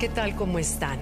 ¿qué tal? ¿Cómo están?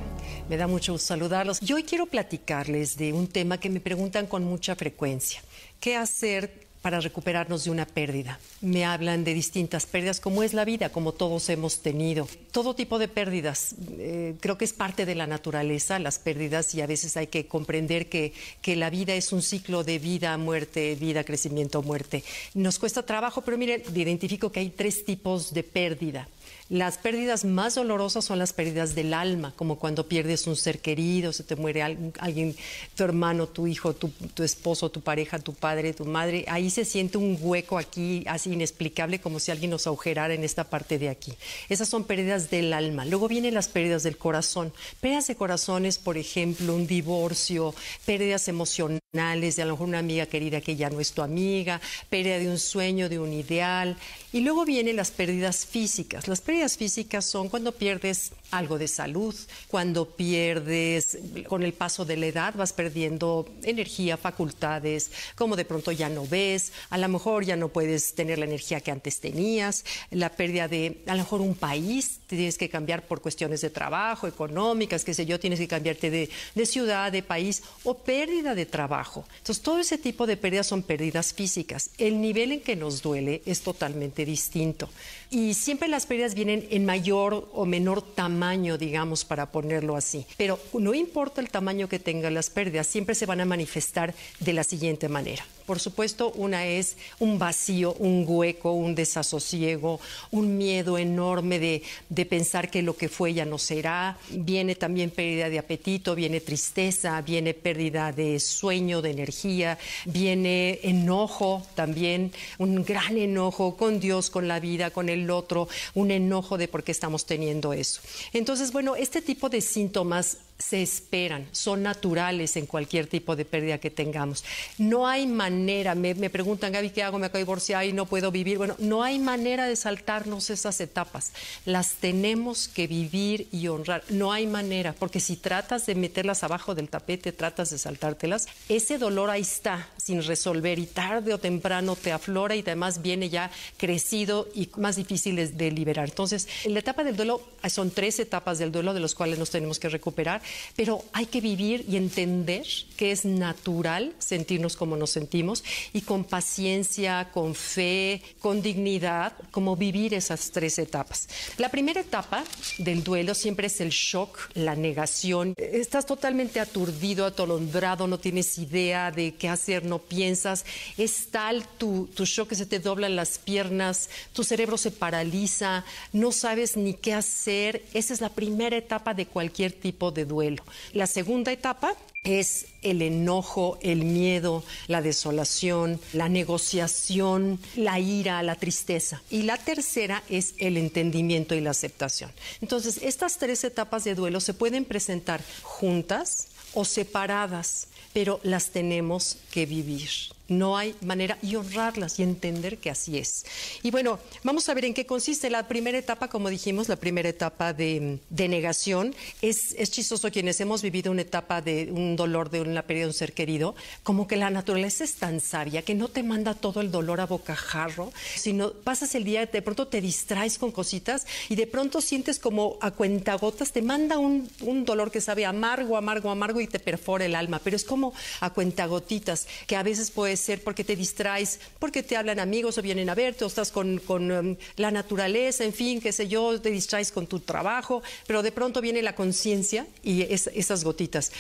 Me da mucho gusto saludarlos. Yo hoy quiero platicarles de un tema que me preguntan con mucha frecuencia. ¿Qué hacer para recuperarnos de una pérdida? Me hablan de distintas pérdidas, como es la vida, como todos hemos tenido. Todo tipo de pérdidas. Eh, creo que es parte de la naturaleza, las pérdidas, y a veces hay que comprender que, que la vida es un ciclo de vida, muerte, vida, crecimiento, muerte. Nos cuesta trabajo, pero miren, identifico que hay tres tipos de pérdida. Las pérdidas más dolorosas son las pérdidas del alma, como cuando pierdes un ser querido, se te muere alguien, tu hermano, tu hijo, tu, esposo, tu pareja, tu padre, tu madre. Ahí se siente un hueco aquí, así inexplicable, como si alguien nos agujerara en esta parte de aquí. Esas son pérdidas del alma. Luego vienen las pérdidas del corazón. Pérdidas de corazones, por ejemplo, un divorcio, pérdidas emocionales de a lo mejor una amiga querida que ya no es tu amiga, pérdida de un sueño, de un ideal. Y luego vienen las pérdidas físicas. Las pérdidas físicas son cuando pierdes algo de salud, cuando pierdes, con el paso de la edad vas perdiendo energía, facultades, como de pronto ya no ves, a lo mejor ya no puedes tener la energía que antes tenías, la pérdida de a lo mejor un país, tienes que cambiar por cuestiones de trabajo, económicas, qué sé yo, tienes que cambiarte de, de ciudad, de país, o pérdida de trabajo. Entonces, todo ese tipo de pérdidas son pérdidas físicas. El nivel en que nos duele es totalmente distinto. Y siempre las pérdidas vienen en mayor o menor tamaño, digamos, para ponerlo así. Pero no importa el tamaño que tengan las pérdidas, siempre se van a manifestar de la siguiente manera. Por supuesto, una es un vacío, un hueco, un desasosiego, un miedo enorme de, de pensar que lo que fue ya no será. Viene también pérdida de apetito, viene tristeza, viene pérdida de sueño, de energía, viene enojo también, un gran enojo con Dios, con la vida, con el otro, un enojo de por qué estamos teniendo eso. Entonces, bueno, este tipo de síntomas se esperan, son naturales en cualquier tipo de pérdida que tengamos. No hay manera, me, preguntan, Gaby, ¿qué hago? Me acabo de divorciar y no puedo vivir. Bueno, no hay manera de saltarnos esas etapas. Las tenemos que vivir y honrar. No hay manera, porque si tratas de meterlas abajo del tapete, tratas de saltártelas, ese dolor ahí está, sin resolver, y tarde o temprano te aflora y además viene ya crecido y más difícil de liberar. Entonces, en la etapa del duelo son tres etapas del duelo de los cuales nos tenemos que recuperar pero hay que vivir y entender que es natural sentirnos como nos sentimos y con paciencia, con fe, con dignidad, como vivir esas tres etapas. La primera etapa del duelo siempre es el shock, la negación. Estás totalmente aturdido, atolondrado, no tienes idea de qué hacer, no piensas. Es tal tu, tu shock que se te doblan las piernas, tu cerebro se paraliza, no sabes ni qué hacer. Esa es la primera etapa de cualquier tipo de duelo. La segunda etapa es el enojo, el miedo, la desolación, la negociación, la ira, la tristeza. Y la tercera es el entendimiento y la aceptación. Entonces, estas tres etapas de duelo se pueden presentar juntas o separadas, pero las tenemos que vivir no hay manera y honrarlas y entender que así es. Y bueno, vamos a ver en qué consiste. La primera etapa, como dijimos, la primera etapa de, negación, es, es, chistoso quienes hemos vivido una etapa de un dolor, de una pérdida de un ser querido, como que la naturaleza es tan sabia que no te manda todo el dolor a bocajarro, sino pasas el día, de pronto te distraes con cositas y de pronto sientes como a cuentagotas, te manda un, un dolor que sabe amargo, amargo, amargo y te perfora el alma, pero es como a cuentagotitas, que a veces puede ser porque te distraes, porque te hablan amigos o vienen a verte, o estás con, um, la naturaleza, en fin, qué sé yo, te distraes con tu trabajo, pero de pronto viene la conciencia y esas gotitas.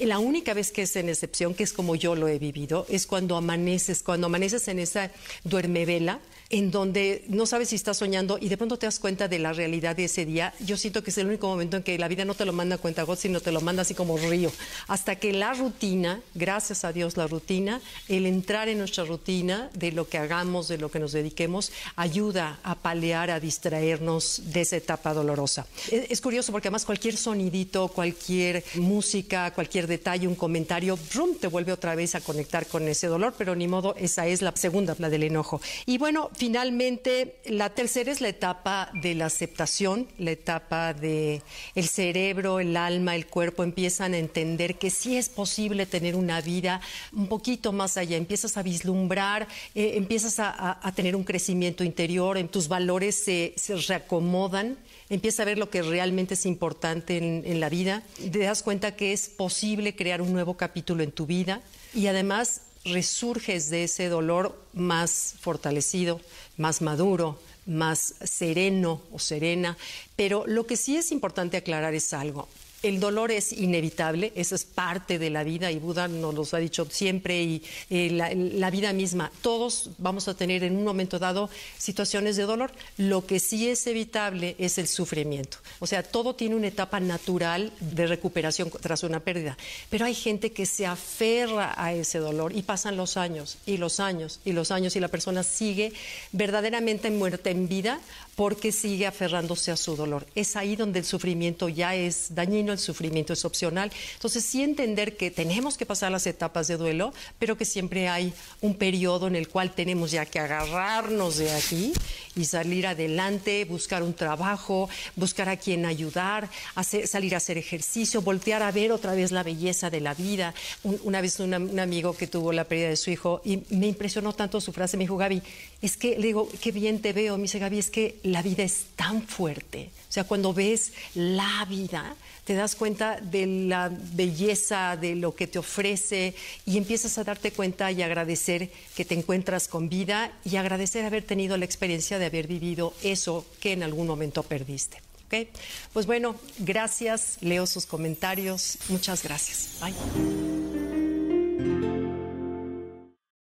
La única vez que es en excepción, que es como yo lo he vivido, es cuando amaneces, cuando amaneces en esa duermevela, en donde no sabes si estás soñando y de pronto te das cuenta de la realidad de ese día. Yo siento que es el único momento en que la vida no te lo manda a cuenta gota, sino te lo manda así como río. Hasta que la rutina, gracias a Dios la rutina, el entrar en nuestra rutina de lo que hagamos, de lo que nos dediquemos, ayuda a palear, a distraernos de esa etapa dolorosa. Es, es curioso porque además cualquier sonidito, cualquier música, cualquier detalle, un comentario, ¡rum! te vuelve otra vez a conectar con ese dolor, pero ni modo, esa es la segunda, la del enojo. Y bueno, finalmente, la tercera es la etapa de la aceptación, la etapa de el cerebro, el alma, el cuerpo empiezan a entender que sí es posible tener una vida un poquito más allá, empiezas a vislumbrar, eh, empiezas a, tener un crecimiento interior, en tus valores se, reacomodan, empiezas a ver lo que realmente es importante en, la vida, te das cuenta que es posible crear un nuevo capítulo en tu vida y además resurges de ese dolor más fortalecido, más maduro, más sereno o serena. Pero lo que sí es importante aclarar es algo el dolor es inevitable, eso es parte de la vida y Buda nos lo ha dicho siempre y eh, la, vida misma. Todos vamos a tener en un momento dado situaciones de dolor. Lo que sí es evitable es el sufrimiento. O sea, todo tiene una etapa natural de recuperación tras una pérdida. Pero hay gente que se aferra a ese dolor y pasan los años y los años y los años y la persona sigue verdaderamente muerta en vida porque sigue aferrándose a su dolor. Es ahí donde el sufrimiento ya es dañino, el sufrimiento es opcional. Entonces, sí entender que tenemos que pasar las etapas de duelo, pero que siempre hay un periodo en el cual tenemos ya que agarrarnos de aquí y salir adelante, buscar un trabajo, buscar a quien ayudar, salir a hacer ejercicio, voltear a ver otra vez la belleza de la vida. una vez un amigo que tuvo la pérdida de su hijo y me impresionó tanto su frase, me dijo, Gaby, es que, le digo, qué bien te veo, me dice Gaby, es que la vida es tan fuerte. O sea, cuando ves la vida, te das cuenta de la belleza, de lo que te ofrece y empiezas a darte cuenta y agradecer que te encuentras con vida y agradecer haber tenido la experiencia de haber vivido eso que en algún momento perdiste. ¿Okay? Pues bueno, gracias, leo sus comentarios. Muchas gracias. Bye.